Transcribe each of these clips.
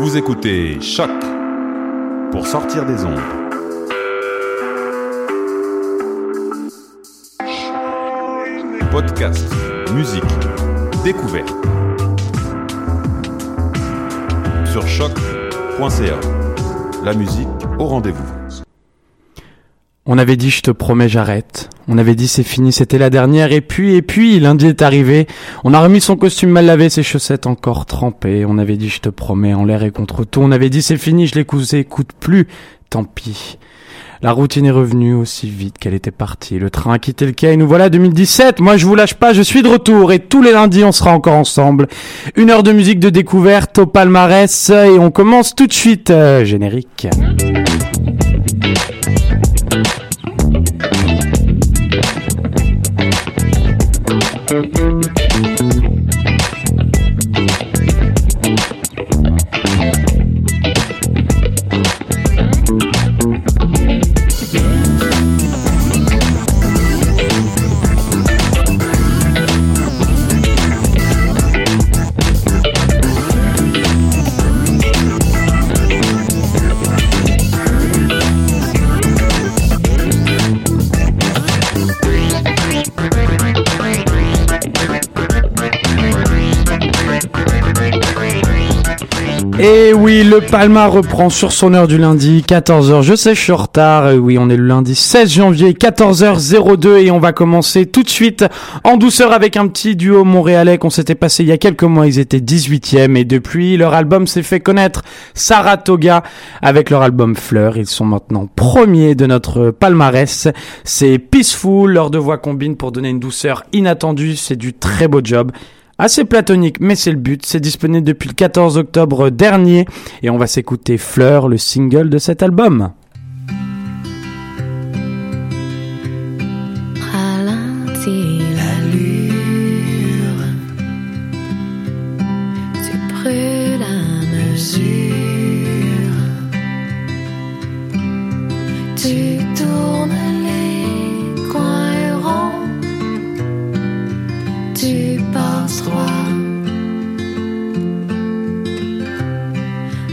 Vous écoutez Choc pour sortir des ondes. Podcast, musique, découverte. Sur choc.ca. La musique au rendez-vous. On avait dit je te promets j'arrête. On avait dit c'est fini, c'était la dernière. Et puis, et puis, lundi est arrivé. On a remis son costume mal lavé, ses chaussettes encore trempées. On avait dit je te promets en l'air et contre tout. On avait dit c'est fini, je l'écoute, écoute plus. Tant pis. La routine est revenue aussi vite qu'elle était partie. Le train a quitté le quai nous voilà 2017. Moi je vous lâche pas, je suis de retour et tous les lundis on sera encore ensemble. Une heure de musique de découverte au palmarès et on commence tout de suite. Euh, générique. Le Palma reprend sur son heure du lundi, 14h. Je sais, je suis en retard. Et oui, on est le lundi 16 janvier, 14h02 et on va commencer tout de suite en douceur avec un petit duo montréalais qu'on s'était passé il y a quelques mois. Ils étaient 18e et depuis, leur album s'est fait connaître. Saratoga avec leur album Fleur. Ils sont maintenant premiers de notre palmarès. C'est Peaceful. Leurs deux voix combinent pour donner une douceur inattendue. C'est du très beau job. Assez platonique, mais c'est le but. C'est disponible depuis le 14 octobre dernier et on va s'écouter Fleur, le single de cet album.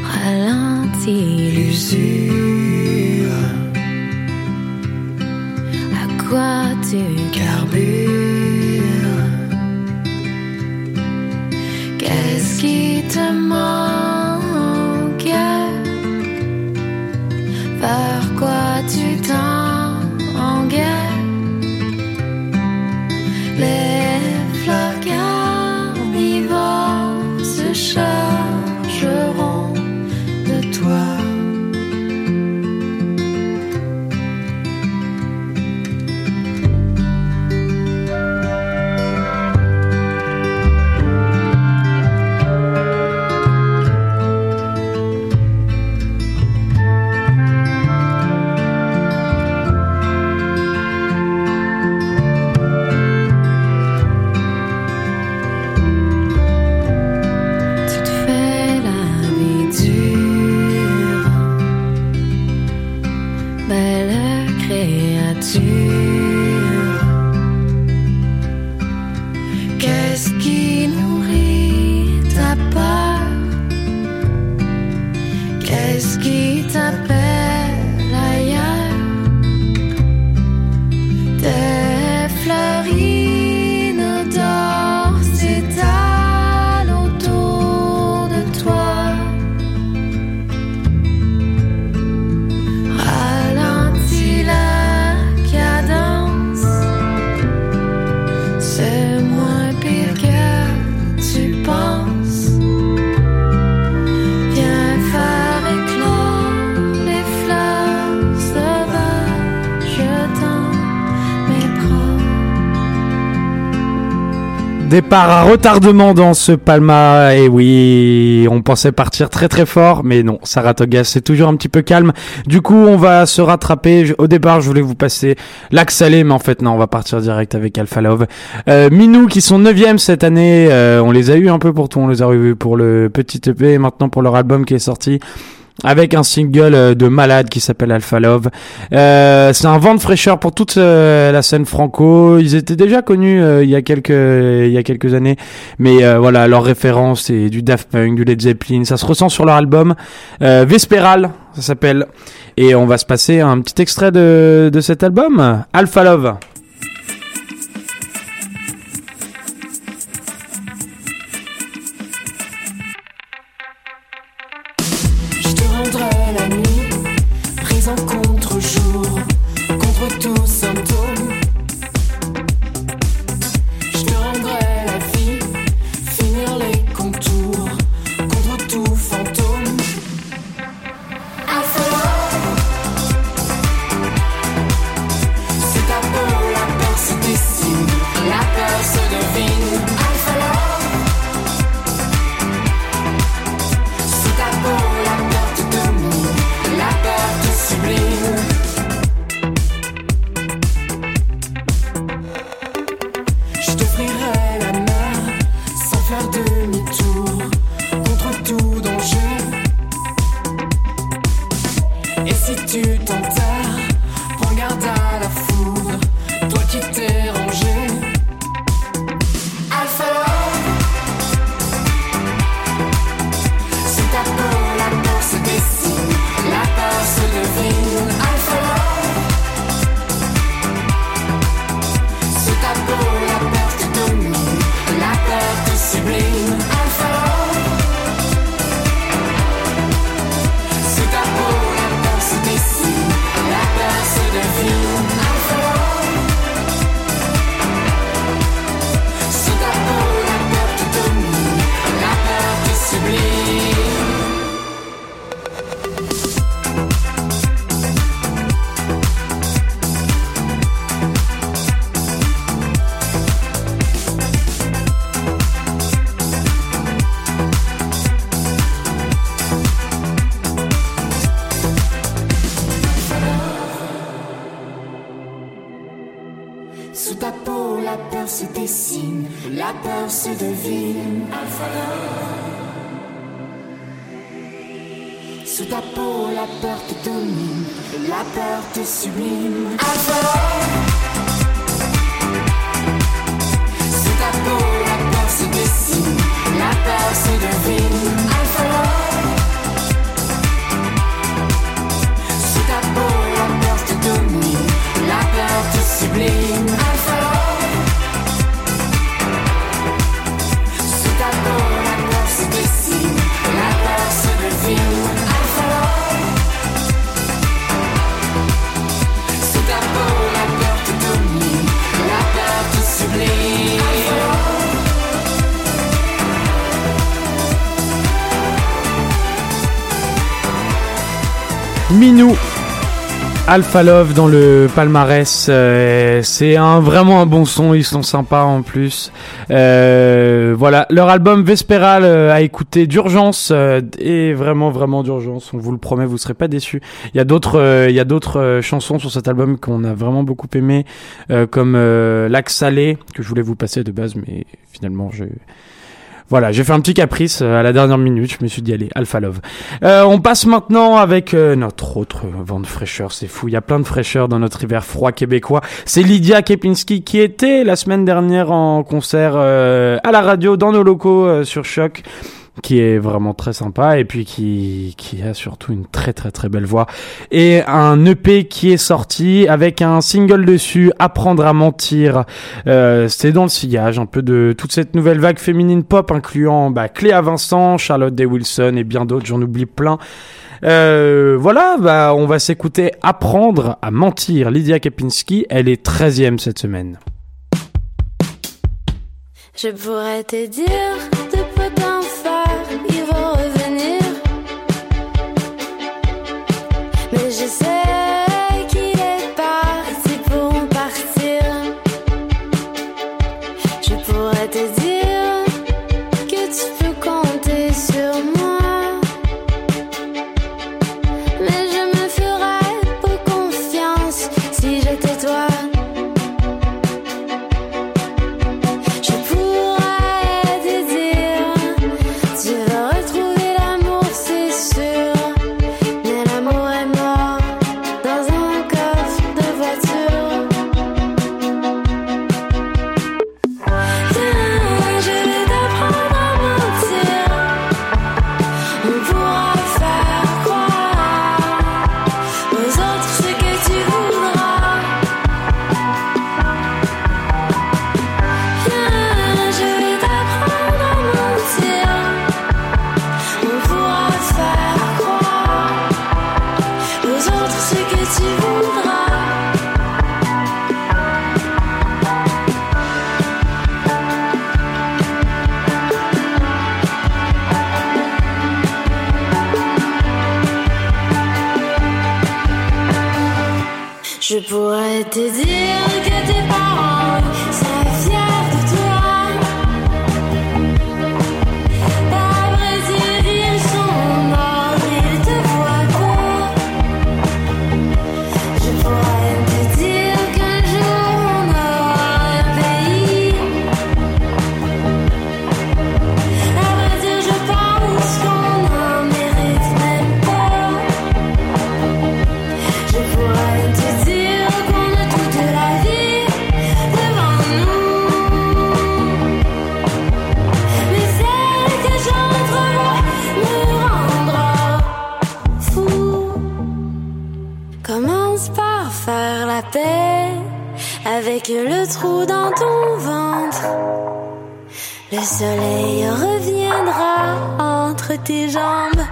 Ralentis l'usure. À quoi tu carbures? Qu'est-ce qui te manque? Vers quoi tu t'engages Départ à retardement dans ce Palma. Et oui, on pensait partir très très fort, mais non, Saratoga c'est toujours un petit peu calme. Du coup, on va se rattraper. Au départ, je voulais vous passer Lac Salé, mais en fait non, on va partir direct avec Alpha Love. Euh, Minou qui sont 9 cette année, euh, on les a eu un peu pour tout, on les a eu pour le petit EP et maintenant pour leur album qui est sorti. Avec un single euh, de malade qui s'appelle Alpha Love. Euh, c'est un vent de fraîcheur pour toute euh, la scène franco. Ils étaient déjà connus euh, il y a quelques il y a quelques années, mais voilà leur référence c'est du Daft Punk, du Led Zeppelin. Ça se ressent sur leur album Vesperal, ça s'appelle. Et on va se passer un petit extrait de de cet album, Alpha Love. Peau, la peur te domine, la peur te sublime. Love. Sous ta peau, la peur se dessine, la peur se devine. Alpha Love dans le palmarès, euh, c'est un vraiment un bon son, ils sont sympas en plus. Euh, voilà, leur album Vesperal euh, à écouter d'urgence euh, et vraiment vraiment d'urgence. On vous le promet, vous serez pas déçus. Il y a d'autres, euh, il y a d'autres euh, chansons sur cet album qu'on a vraiment beaucoup aimé, comme Lac Salé que je voulais vous passer de base, mais finalement je voilà, j'ai fait un petit caprice euh, à la dernière minute. Je me suis dit, allez, Alpha Love. Euh, on passe maintenant avec euh, notre autre vent de fraîcheur. C'est fou, il y a plein de fraîcheur dans notre hiver froid québécois. C'est Lydia Kepinski qui était la semaine dernière en concert euh, à la radio dans nos locaux euh, sur Choc qui est vraiment très sympa et puis qui, qui a surtout une très très très belle voix et un EP qui est sorti avec un single dessus apprendre à mentir euh, c'est dans le sillage un peu de toute cette nouvelle vague féminine pop incluant bah, Cléa Vincent, Charlotte Day Wilson et bien d'autres j'en oublie plein euh, voilà, bah, on va s'écouter Apprendre à mentir. Lydia Kepinski, elle est 13e cette semaine. Je pourrais te dire Je pourrais te dire que tes parents seraient fiers le trou dans ton ventre. Le soleil reviendra entre tes jambes.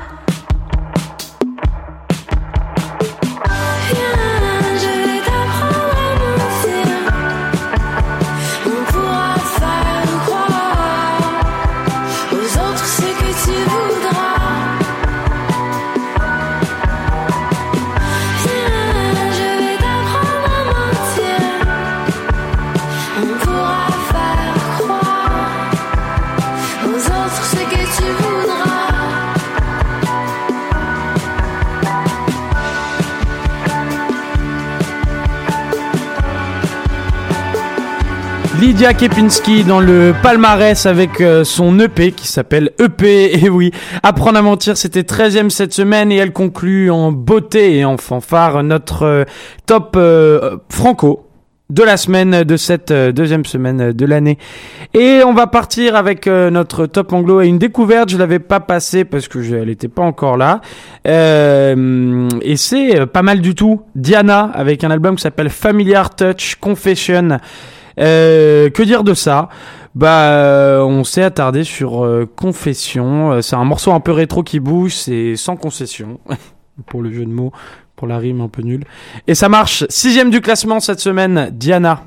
Lydia Kepinski dans le palmarès avec euh, son EP qui s'appelle EP. Et oui, apprendre à mentir, c'était 13e cette semaine et elle conclut en beauté et en fanfare notre euh, top euh, franco de la semaine de cette deuxième semaine de l'année. Et on va partir avec notre top anglo et une découverte. Je l'avais pas passée parce que elle était pas encore là. Et c'est pas mal du tout. Diana avec un album qui s'appelle Familiar Touch Confession. Euh, que dire de ça? Bah, euh, on s'est attardé sur euh, Confession. Euh, C'est un morceau un peu rétro qui bouge, c'est sans concession. pour le jeu de mots, pour la rime un peu nulle. Et ça marche. Sixième du classement cette semaine, Diana.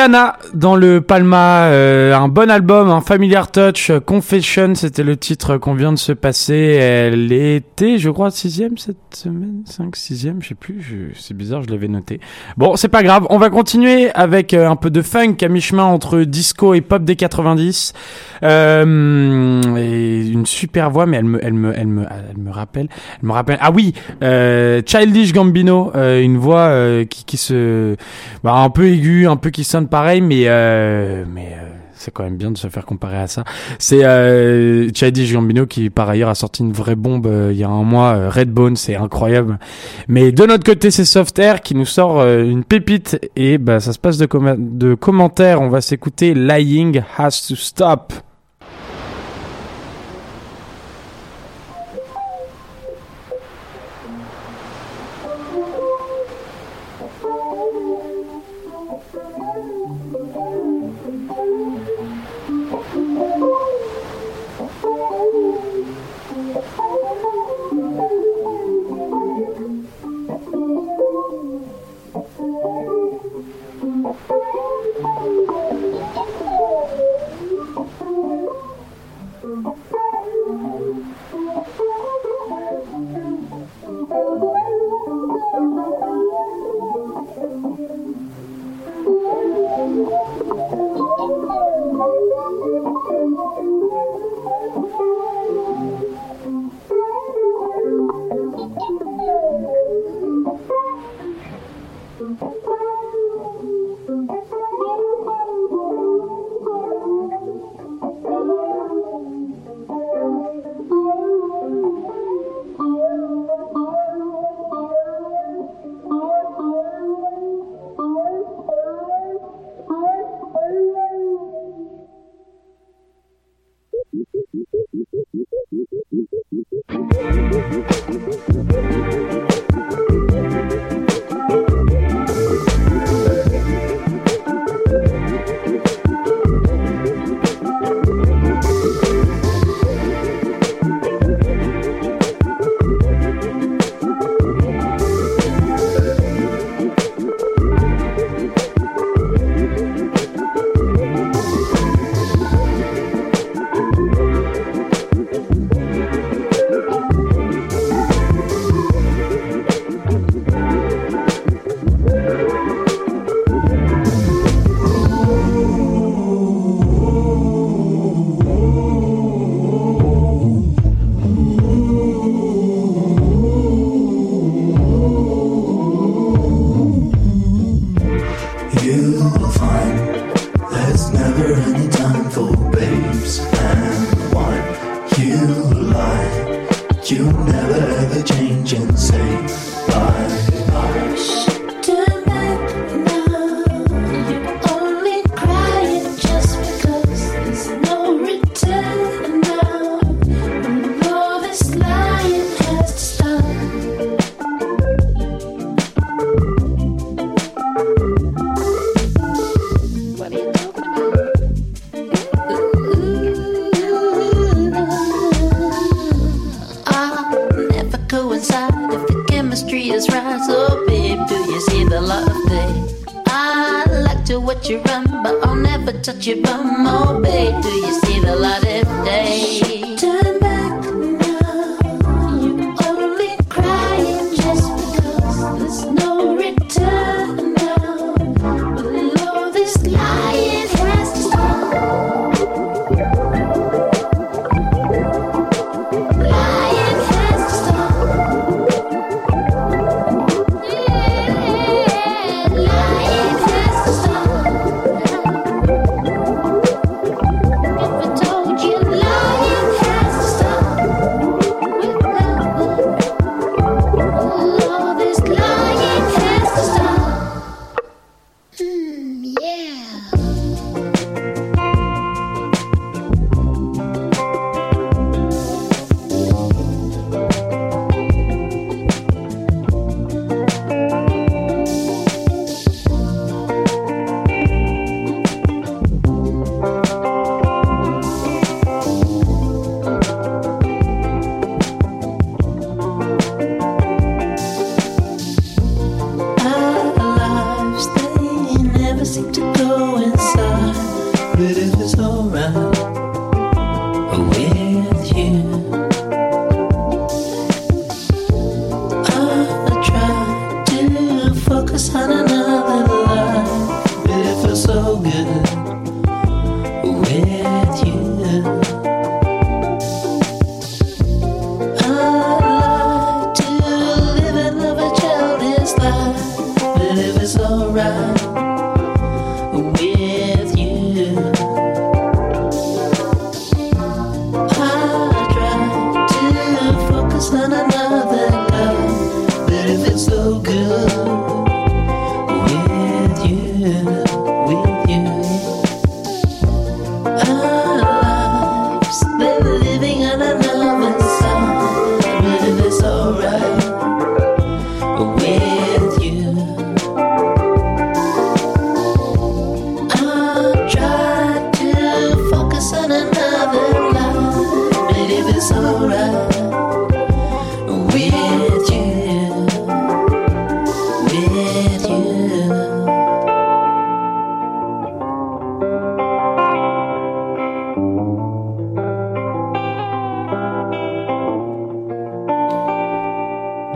Diana dans le Palma, euh, un bon album, un Familiar Touch, euh, Confession, c'était le titre qu'on vient de se passer. Elle était, je crois, sixième cette semaine, 5 sixième, je sais plus, je- c'est bizarre, je l'avais noté. Bon, c'est pas grave, on va continuer avec euh, un peu de funk à mi-chemin entre disco et pop des 90. Euh, et une super voix, mais elle me, elle me, elle me, elle me rappelle, elle me rappelle. Ah oui, euh, Childish Gambino, euh, une voix qui, qui se, bah, un peu aiguë, un peu qui sonne pareil, mais, euh, mais euh, c'est quand même bien de se faire comparer à ça. C'est euh, Childish Gambino qui par ailleurs a sorti une vraie bombe euh, il y a un mois, euh, Redbone, c'est incroyable. Mais de notre côté, c'est Soft Air qui nous sort euh, une pépite et bah ça se passe de, comma- de commentaires. On va s'écouter Lying Has to Stop.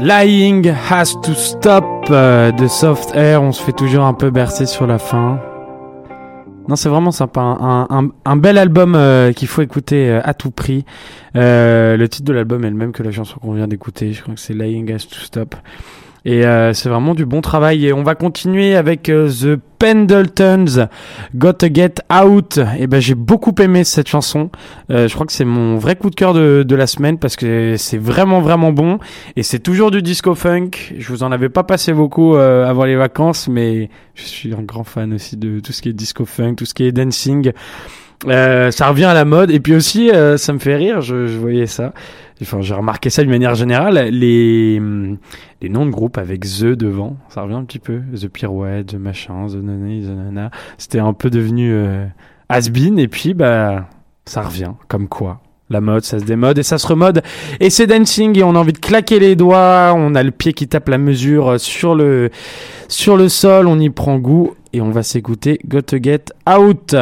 Lying has to stop euh, de Soft Air. On se fait toujours un peu bercer sur la fin. Non, c'est vraiment sympa. Un, un- un bel album euh, qu'il faut écouter euh, à tout prix. Euh, le titre de l'album est le même que la chanson qu'on vient d'écouter. Je crois que c'est Lying has to stop. Et euh, c'est vraiment du bon travail. Et on va continuer avec euh, The Pendletons, Gotta Get Out. Et ben j'ai beaucoup aimé cette chanson. Euh, je crois que c'est mon vrai coup de cœur de, de la semaine parce que c'est vraiment vraiment bon. Et c'est toujours du disco funk. Je vous en avais pas passé beaucoup euh, avant les vacances, mais je suis un grand fan aussi de tout ce qui est disco funk, tout ce qui est dancing. Euh, ça revient à la mode et puis aussi ça me fait rire. Je, je voyais ça. Enfin, j'ai remarqué ça d'une manière générale. Les hum, les noms de groupes avec The devant, ça revient un petit peu. The Pirouette, The Machin, The Nani, The Nana. C'était un peu devenu euh, has-been et puis bah ça revient. Comme quoi. La mode, ça se démode et ça se remode. Et c'est dancing et on a envie de claquer les doigts. On a le pied qui tape la mesure sur le, sur le sol. On y prend goût et on va s'écouter Got to Get Out.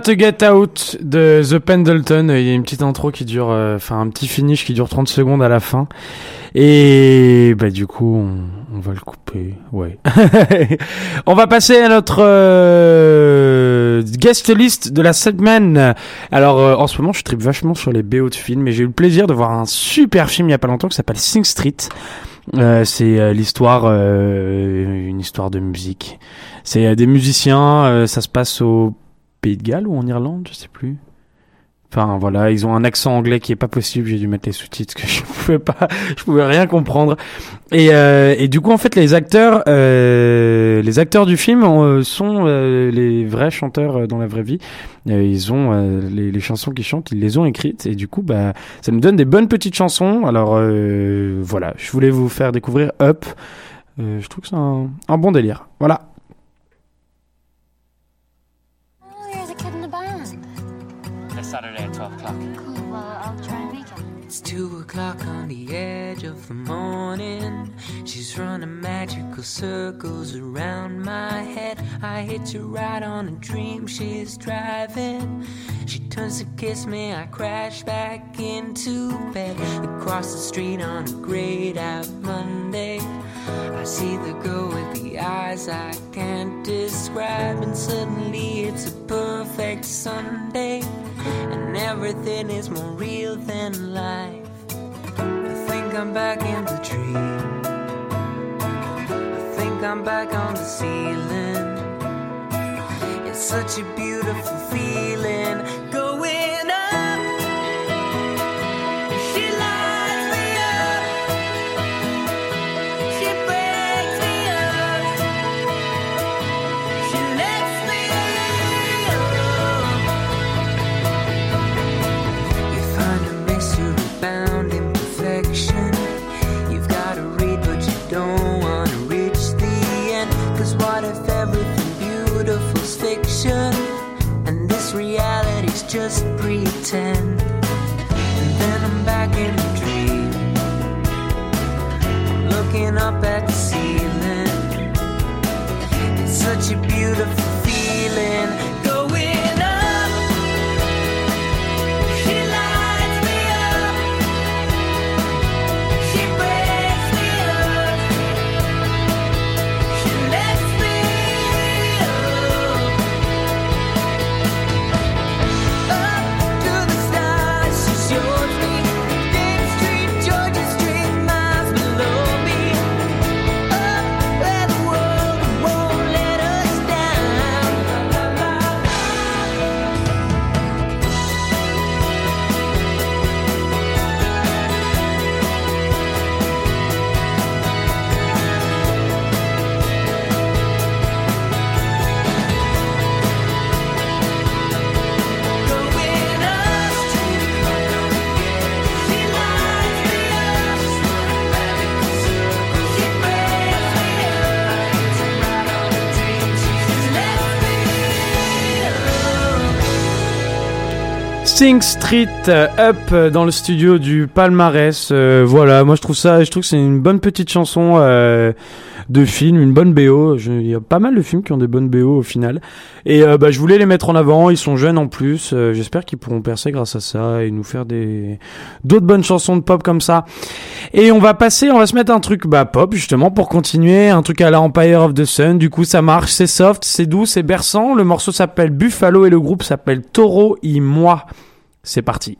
To Get Out de The Pendleton. Il y a une petite intro qui dure, euh, enfin un petit finish qui dure 30 secondes à la fin. Et bah du coup, on, va le couper. Ouais. on va passer à notre euh, guest list de la semaine. Alors euh, en ce moment, je tripe vachement sur les BO de films, et j'ai eu le plaisir de voir un super film il y a pas longtemps qui s'appelle Sing Street. C'est l'histoire, une histoire de musique. C'est des musiciens. ça se passe au Pays de Galles ou en Irlande, je sais plus. Enfin voilà, ils ont un accent anglais qui est pas possible. J'ai dû mettre les sous-titres parce que je pouvais pas, je pouvais rien comprendre. Et, euh, du coup en fait les acteurs, euh, les acteurs du film euh, sont les vrais chanteurs dans la vraie vie. Ils ont les, chansons qu'ils chantent, ils les ont écrites et du coup bah ça me donne des bonnes petites chansons. Alors voilà, je voulais vous faire découvrir Up. Je trouve que c'est un bon délire. Voilà. Circles around my head. I hitch a ride on a dream she's driving. She turns to kiss me, I crash back into bed. Across the street on a grayed out Monday. I see the girl with the eyes I can't describe, and suddenly it's a perfect Sunday, and everything is more real than life. I think I'm back in the dream. I'm back on the ceiling. It's such a beautiful feeling pretend. Sing Street euh, Up euh, dans le studio du palmarès. Euh, voilà, moi je trouve ça, je trouve que c'est une bonne petite chanson euh, de film, une bonne BO. Il y a pas mal de films qui ont des bonnes BO au final. Et euh, bah, je voulais les mettre en avant. Ils sont jeunes en plus. Euh, J'espère qu'ils pourront percer grâce à ça et nous faire des d'autres bonnes chansons de pop comme ça. Et on va passer, on va se mettre un truc bah pop justement pour continuer, un truc à la Empire of the Sun. Du coup, ça marche, c'est soft, c'est doux, c'est berçant. Le morceau s'appelle Buffalo et le groupe s'appelle Taureau y moi. C'est parti.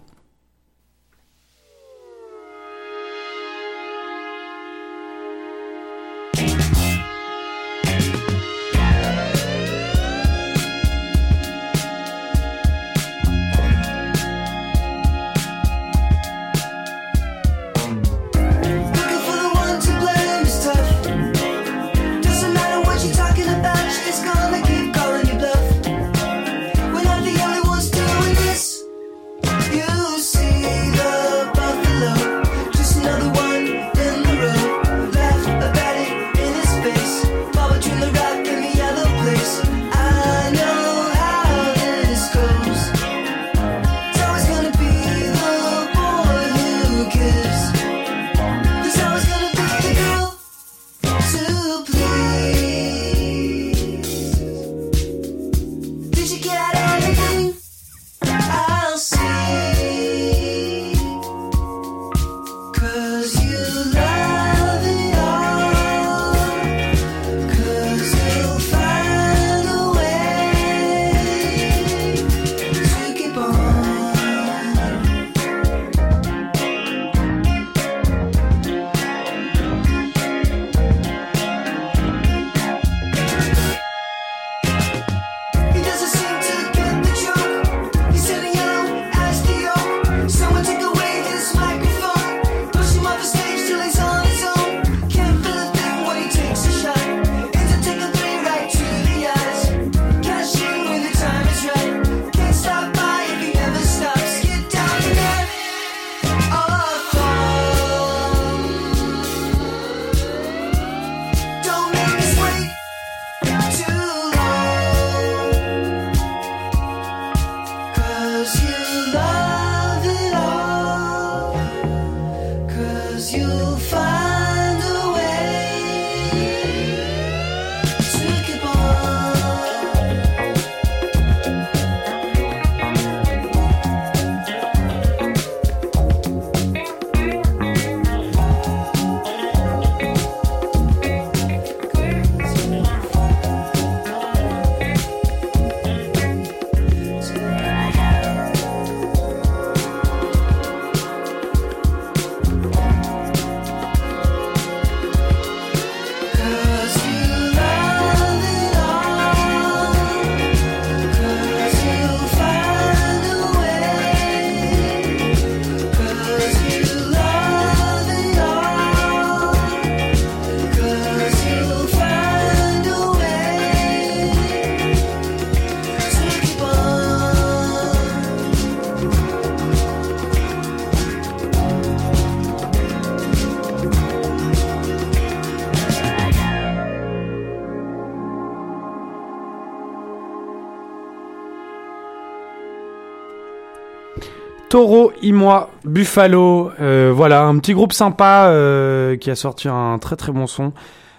Taureau, moi, Buffalo, euh, voilà, un petit groupe sympa euh, qui a sorti un très très bon son.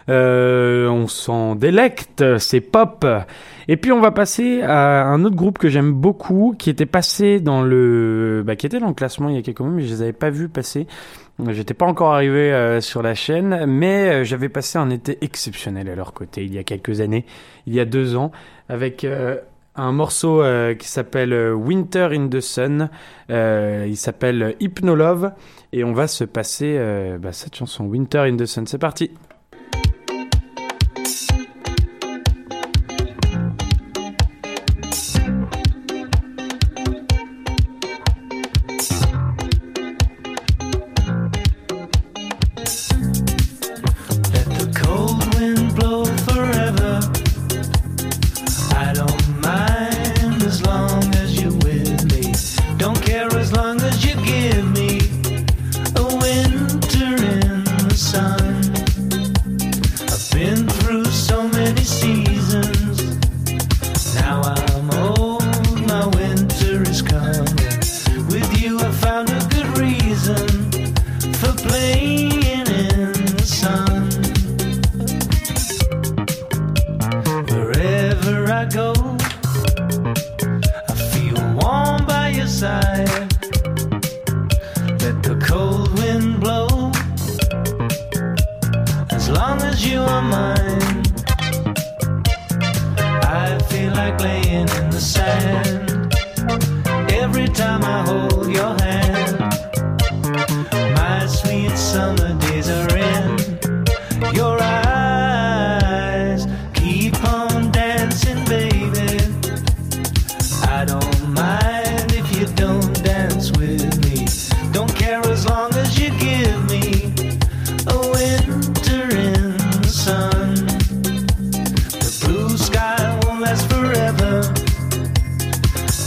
Euh, on s'en délecte, c'est pop. Et puis on va passer à un autre groupe que j'aime beaucoup, qui était passé dans le, bah, qui était dans le classement il y a quelques mois, mais je les avais pas vus passer. J'étais pas encore arrivé sur la chaîne, mais j'avais passé un été exceptionnel à leur côté il y a quelques années, il y a deux ans, avec un morceau euh, qui s'appelle euh, Winter in the Sun. Euh, il s'appelle Hypnolove et on va se passer bah, cette chanson Winter in the Sun. C'est parti.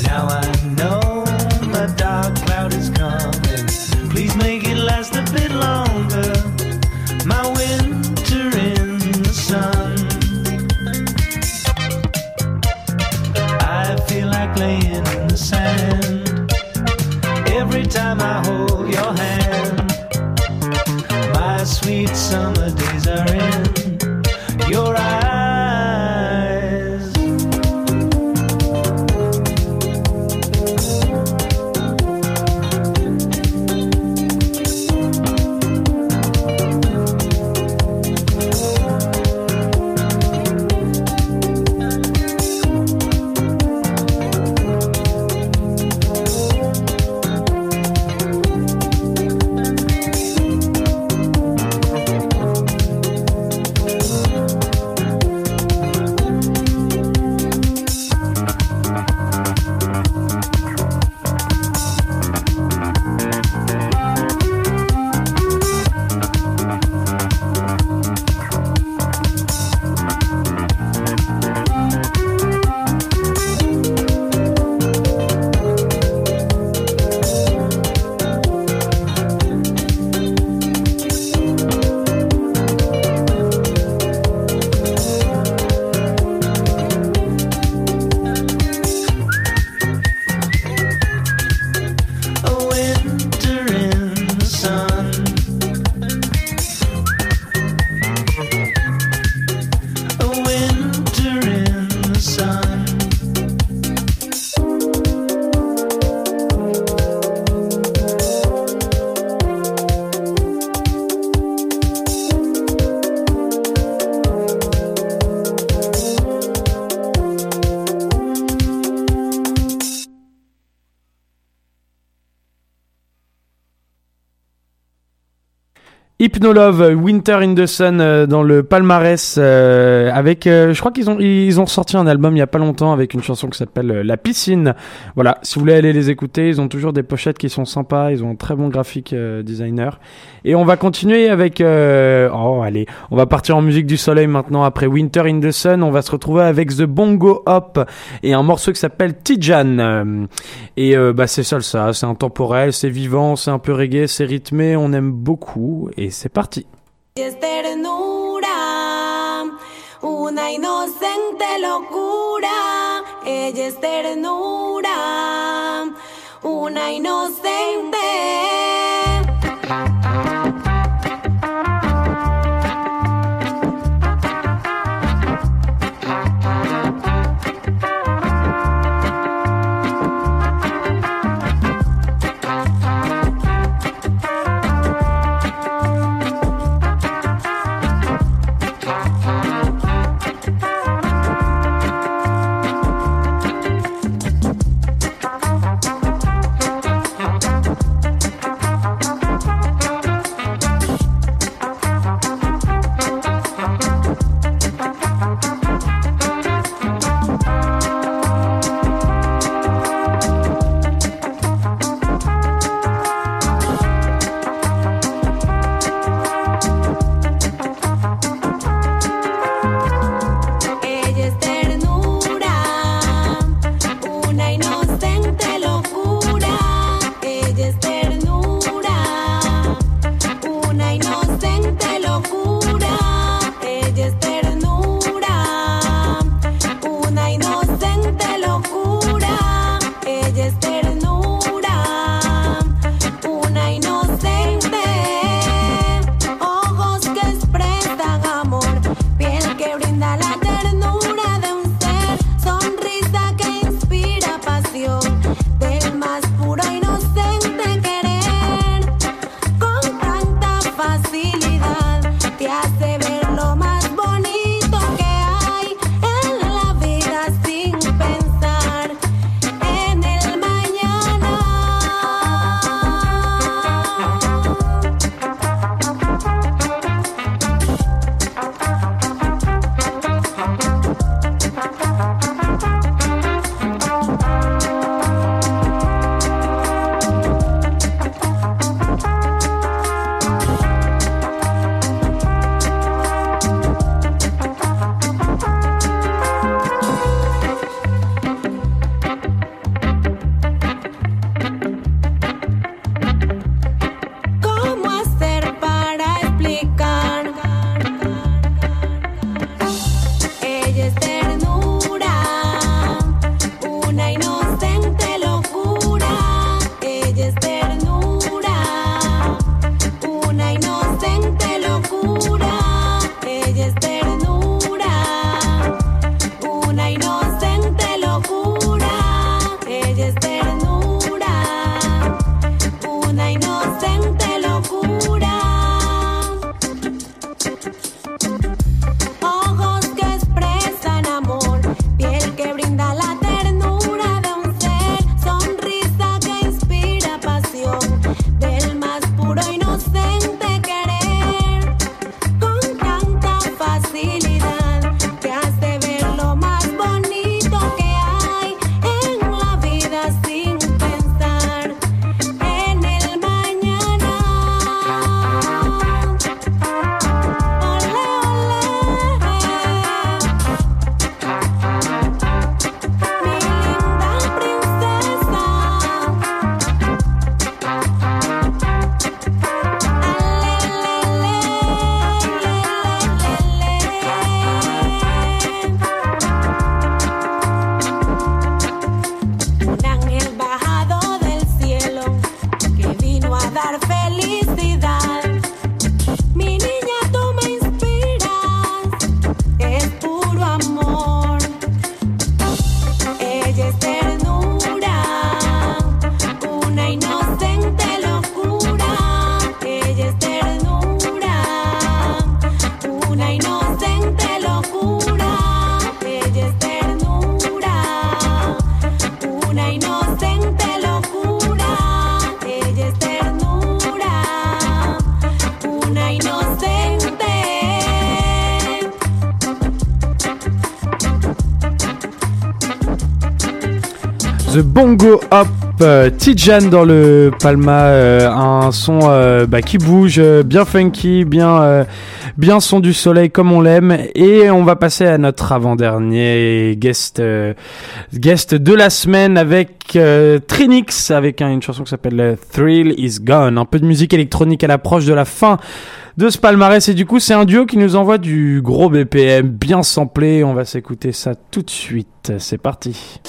Now I know Hypnolove, Winter in the Sun euh, dans le palmarès euh, avec, euh, je crois qu'ils ont ils ont sorti un album il y a pas longtemps avec une chanson qui s'appelle La piscine. Voilà, si vous voulez aller les écouter, ils ont toujours des pochettes qui sont sympas, ils ont un très bon graphique designer. Et on va continuer avec, oh allez, on va partir en musique du soleil maintenant après Winter in the Sun. On va se retrouver avec The Bongo Hop et un morceau qui s'appelle Tijan. Et bah c'est seul ça, c'est intemporel, c'est vivant, c'est un peu reggae, c'est rythmé, on aime beaucoup et c'est parti. es ternura, una inocente locura. Ella es ternura, una inocente. Hop, euh, Tijan dans le Palma, euh, un son euh, bah, qui bouge, euh, bien funky, bien, bien son du soleil comme on l'aime. Et on va passer à notre avant-dernier guest, guest de la semaine avec Trinix, avec une chanson qui s'appelle Thrill Is Gone. Un peu de musique électronique à l'approche de la fin de ce palmarès. Et du coup, c'est un duo qui nous envoie du gros BPM bien samplé. On va s'écouter ça tout de suite. C'est parti.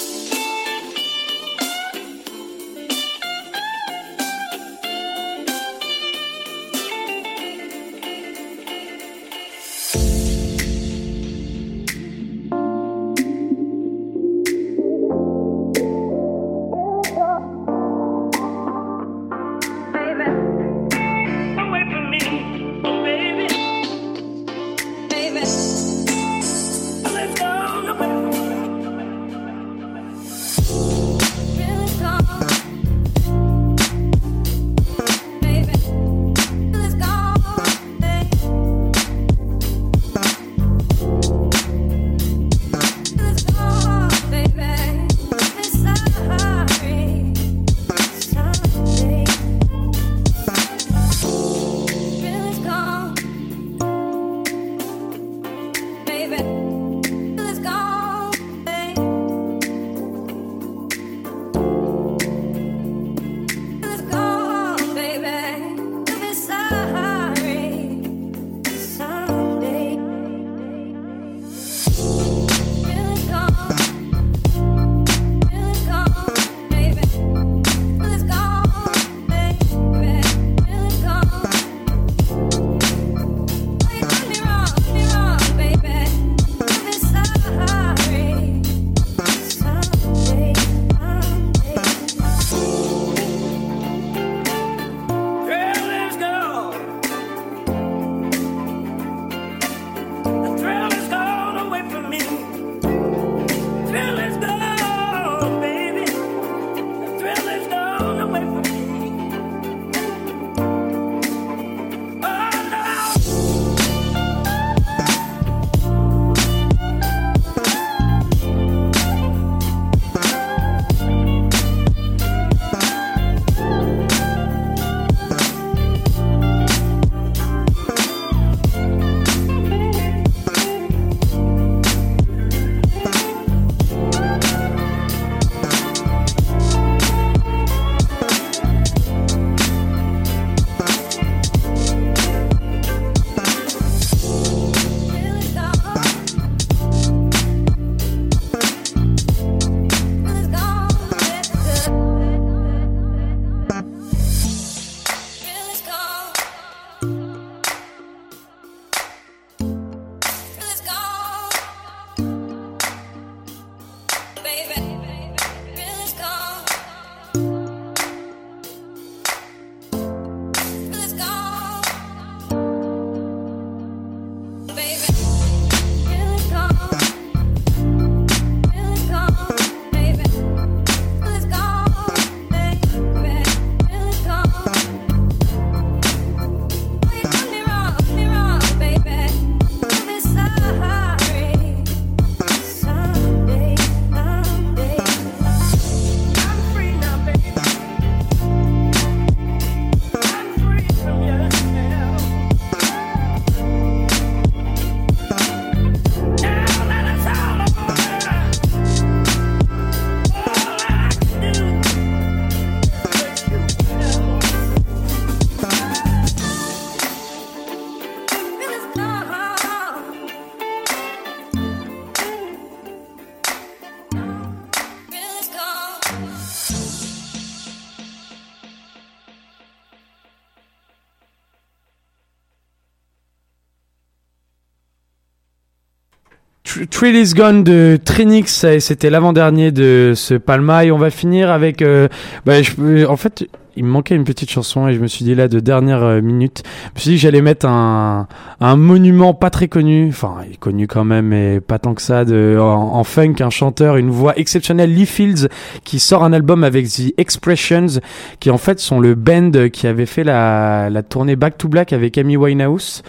Tr- Thrill is Gone de Trinix, c'était l'avant-dernier de ce Palma. Et on va finir avec euh, bah, je, en fait il me manquait une petite chanson et je me suis dit là de dernière euh, minute je me suis dit que j'allais mettre un, un monument pas très connu enfin connu quand même mais pas tant que ça de, en, en funk un chanteur une voix exceptionnelle Lee Fields qui sort un album avec The Expressions qui en fait sont le band qui avait fait la, la tournée Back to Black avec Amy Winehouse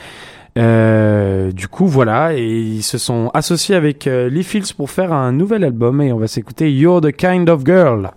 Euh, du coup, voilà, et ils se sont associés avec euh, Lee Fields pour faire un nouvel album et on va s'écouter You're the Kind of Girl.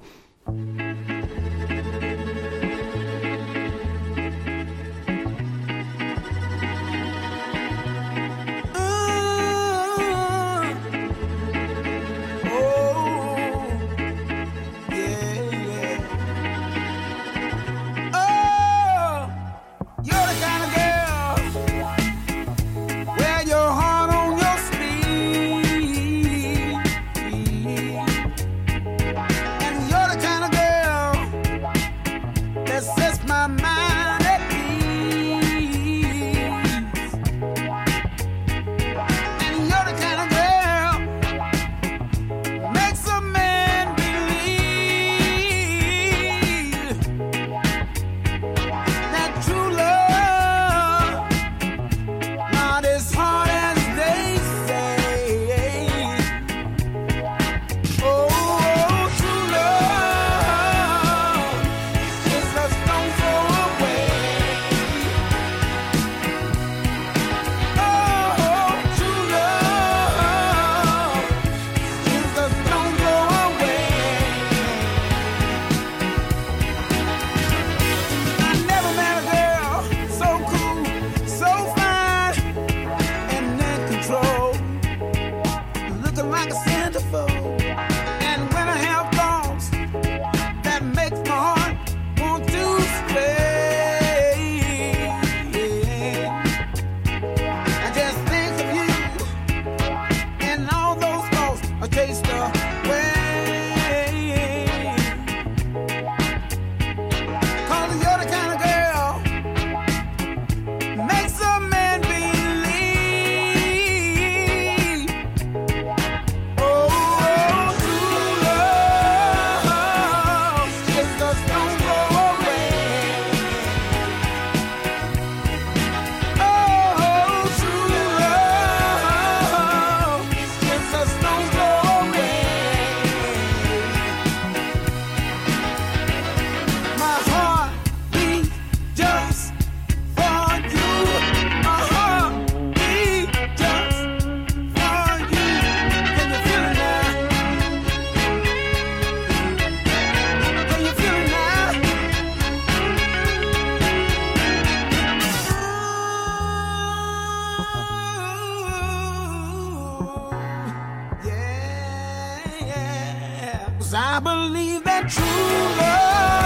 'Cause I believe that true love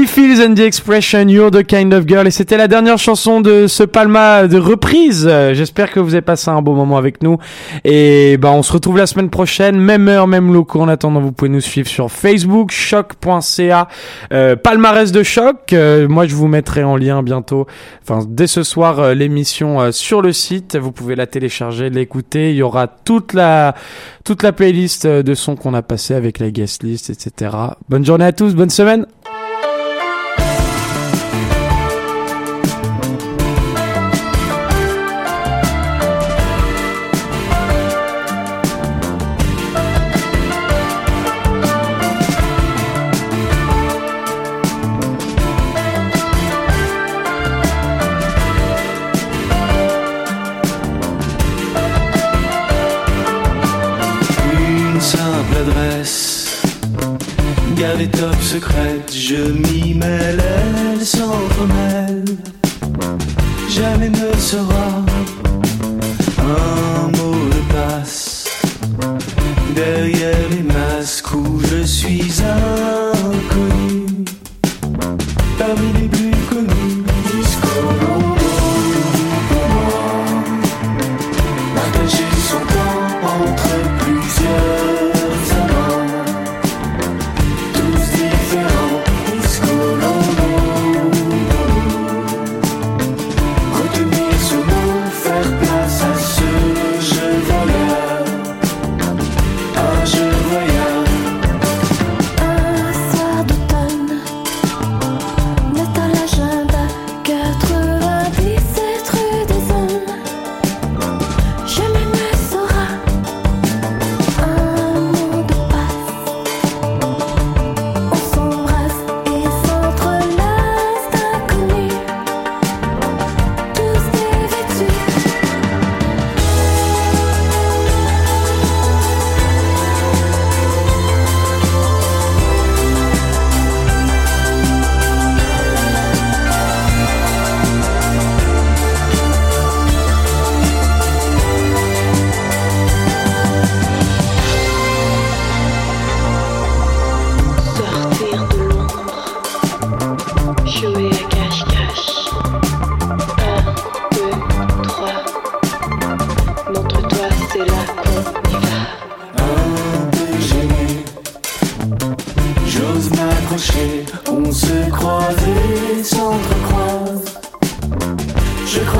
Lee Fields and the Expression, You're the Kind of Girl. Et c'était la dernière chanson de ce Palma de reprise. J'espère que vous avez passé un beau moment avec nous. Et ben, on se retrouve la semaine prochaine, même heure, même locaux. En attendant, vous pouvez nous suivre sur Facebook, choc.ca, euh, palmarès de choc. Euh, moi, je vous mettrai en lien bientôt, enfin, dès ce soir, euh, l'émission euh, sur le site. Vous pouvez la télécharger, l'écouter. Il y aura toute la, toute la playlist euh, de sons qu'on a passé avec la guest list, etc. Bonne journée à tous, bonne semaine. Simple adresse, gardée top secrète, je m'y mêle, elle s'entremêle. Jamais ne sera un mot de passe. derrière les masques où je suis inconnu.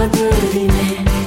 Je